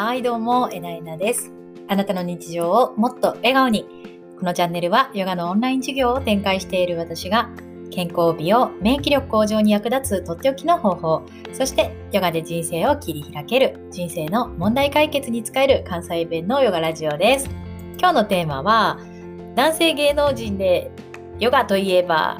はいどうもえなえなです。あなたの日常をもっと笑顔に。このチャンネルはヨガのオンライン授業を展開している私が健康美容免疫力向上に役立つとっておきの方法。そしてヨガで人生を切り開ける人生の問題解決に使える関西弁のヨガラジオです。今日のテーマは男性芸能人でヨガといえば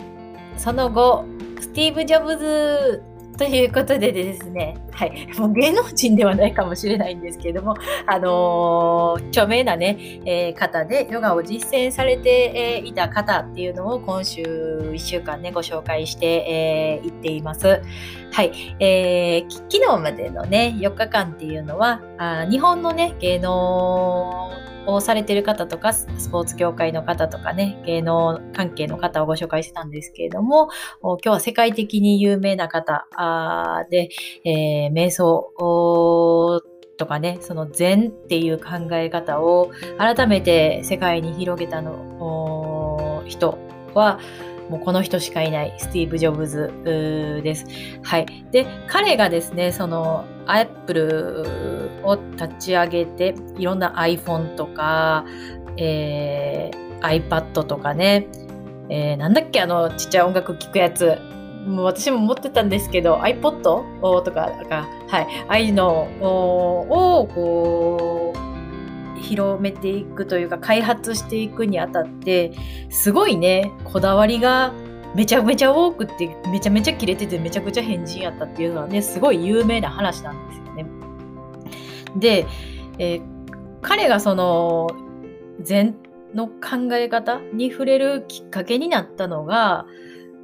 その後スティーブ・ジョブズということでですね、はい、もう芸能人ではないかもしれないんですけれども、あの、著名なね、えー、方でヨガを実践されて、え、いた方っていうのを今週1週間ね、ご紹介してい、えー、っています。はい、えー、昨日までのね、4日間っていうのは、あ日本のね、芸能をされてる方とか、スポーツ協会の方とかね、芸能関係の方をご紹介してたんですけれども、今日は世界的に有名な方で、えー、瞑想とかね、その禅っていう考え方を改めて世界に広げたの人は、もうこの人しかいないスティーブ・ジョブズです。はい。で、彼がですね、そのアップルを立ち上げて、いろんな iPhone とか、えー、iPad とかね、えー、なんだっけ、あの、ちっちゃい音楽聴くやつ。もう私も持ってたんですけど、iPod とか、はい、ああいうのを、こう、広めていくというか開発していくにあたってすごいねこだわりがめちゃめちゃ多くてめちゃめちゃ切れててめちゃくちゃ変人やったっていうのはねすごい有名な話なんですよね。で、えー、彼がその禅の考え方に触れるきっかけになったのが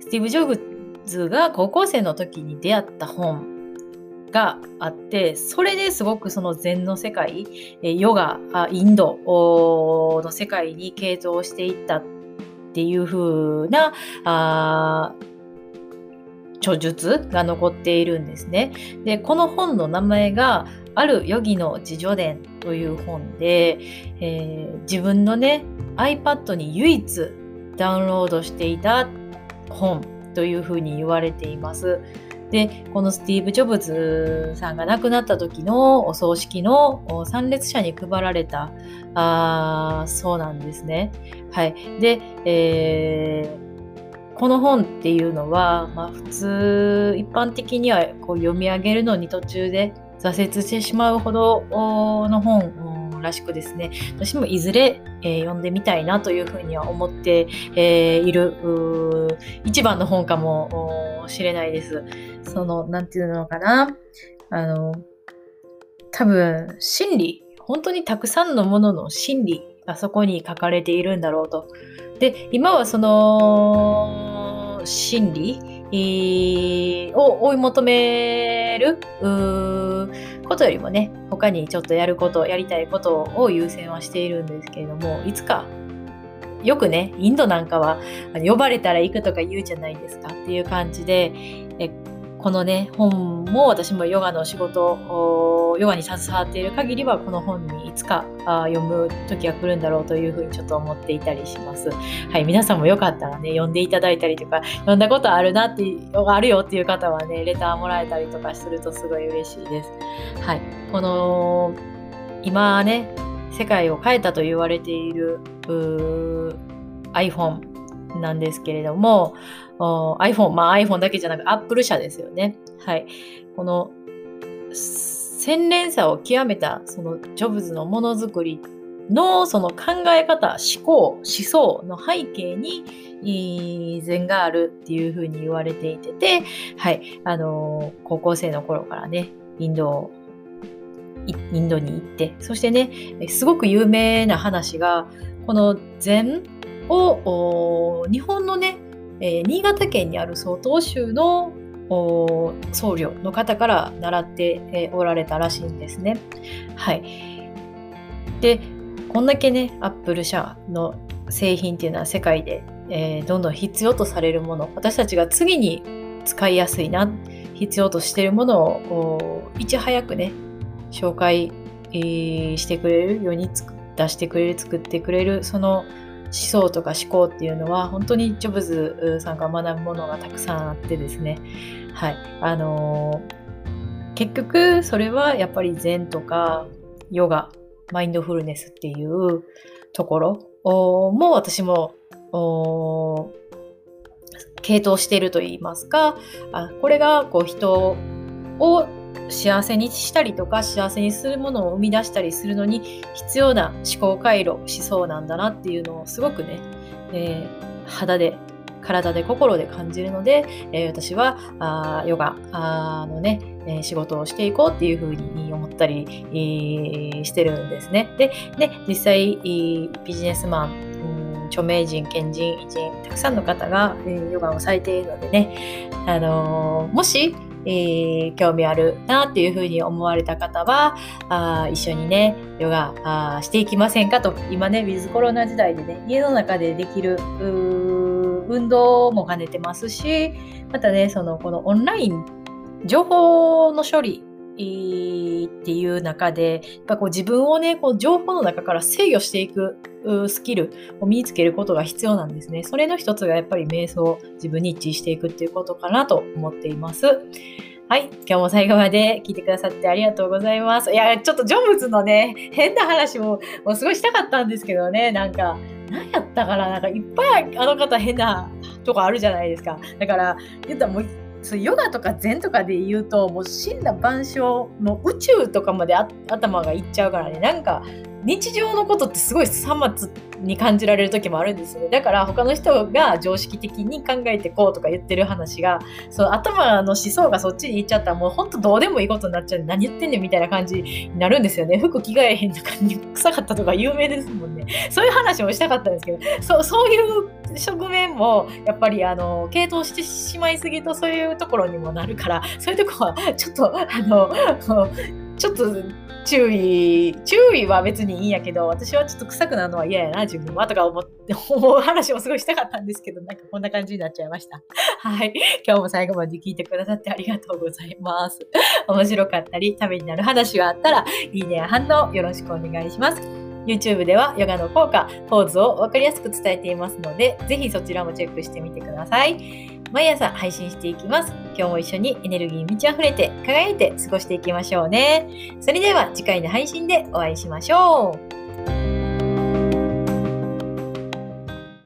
スティーブ・ジョブズが高校生の時に出会った本があってそれですごくその禅の世界ヨガインドの世界に傾倒していったっていう風なあ著述が残っているんですね。でこの本の名前があるヨギの自助伝という本で、えー、自分のね iPad に唯一ダウンロードしていた本というふうに言われています。で、このスティーブ・ジョブズさんが亡くなった時のお葬式の参列者に配られた、あそうなんですね。はい。で、えー、この本っていうのは、まあ、普通、一般的にはこう読み上げるのに途中で挫折してしまうほどの本らしくですね、私もいずれ、えー、読んでみたいなというふうには思って、えー、いる一番の本かもしれないです。その、なんていうのかな。あの、多分、心理、本当にたくさんのものの心理がそこに書かれているんだろうと。で、今はその、心理を追い求めることよりもね、他にちょっとやること、やりたいことを優先はしているんですけれども、いつかよくね、インドなんかは呼ばれたら行くとか言うじゃないですか。っていう感じで、このね、本も私もヨガの仕事、ヨガに携わっている限りはこの本にいつか読む時が来るんだろうというふうにちょっと思っていたりします。はい、皆さんもよかったらね、読んでいただいたりとか、読んだことあるなって、あるよっていう方はね、レターもらえたりとかするとすごい嬉しいです。はい、この、今ね、世界を変えたと言われている iPhone なんですけれども、iPhone、まあ iPhone だけじゃなく Apple 社ですよね。はい。この洗練さを極めたそのジョブズのものづくりのその考え方、思考、思想の背景に善があるっていうふうに言われていてて、はい、あのー、高校生の頃からね、インドインドに行って、そしてね、すごく有名な話が、この禅を日本のね、えー、新潟県にある曹洞宗の僧侶の方から習って、おられたらしいんですね。はい。で、こんだけね、アップル社の製品っていうのは世界で、えー、どんどん必要とされるもの、私たちが次に使いやすいな、必要としているものをいち早くね、紹介、えー、してくれるように出してくれる、作ってくれる、その思想とか思考っていうのは本当にジョブズさんが学ぶものがたくさんあってですね。はい。あのー、結局それはやっぱり禅とかヨガ、マインドフルネスっていうところも私も系統していると言いますかあこれがこう人を幸せにしたりとか幸せにするものを生み出したりするのに必要な思考回路思想なんだなっていうのをすごくね、えー、肌で体で心で感じるので、えー、私はあヨガあのね、えー、仕事をしていこうっていうふうに思ったり、えー、してるんですね。で、ね、実際ビジネスマン、著名人、賢人、偉人、たくさんの方が、え、ヨガをされているのでね、あの、もし、えー、興味あるなっていうふうに思われた方はあ一緒にねヨガあしていきませんかと今ねウィズコロナ時代でね家の中でできる運動も兼ねてますし、またね、その、このオンライン、情報の処理いっていう中で、やっぱこう自分をね、こう情報の中から制御していくスキルを身につけることが必要なんですね。それの一つがやっぱり瞑想、自分に一致していくっていうことかなと思っています。はい。今日も最後まで聞いてくださってありがとうございます。いや、ちょっとジョブズのね、変な話ももうすごいしたかったんですけどね、なんか、何やったかななんかいっぱいあの方変なとこあるじゃないですか。だから言ったらもうそうヨガとか禅とかで言うともう死んだ万象の宇宙とかまで頭がいっちゃうからね。なんか日常のことってすごいさまつに感じられる時もあるんですよね。だから他の人が常識的に考えてこうとか言ってる話がそう頭の思想がそっちに行っちゃったらもうほんとどうでもいいことになっちゃう。何言ってんねんみたいな感じになるんですよね。服着替えへんとかに臭かったとか有名ですもんね。そういう話もしたかったんですけどそそういう側面もやっぱりあの系統してしまいすぎるとそういうところにもなるからそういうとこはちょっとあのちょっと注意、注意は別にいいんやけど、私はちょっと臭くなるのは嫌やな、自分はとか思って、思う話をすごいしたかったんですけど、なんかこんな感じになっちゃいました。はい。今日も最後まで聞いてくださってありがとうございます。面白かったり、ためになる話があったら、いいねや反応よろしくお願いします。YouTube ではヨガの効果、ポーズを分かりやすく伝えていますので、ぜひそちらもチェックしてみてください。毎朝配信していきます。今日も一緒にエネルギーに満ち溢れて輝いて過ごしていきましょうね。それでは次回の配信でお会いしましょう。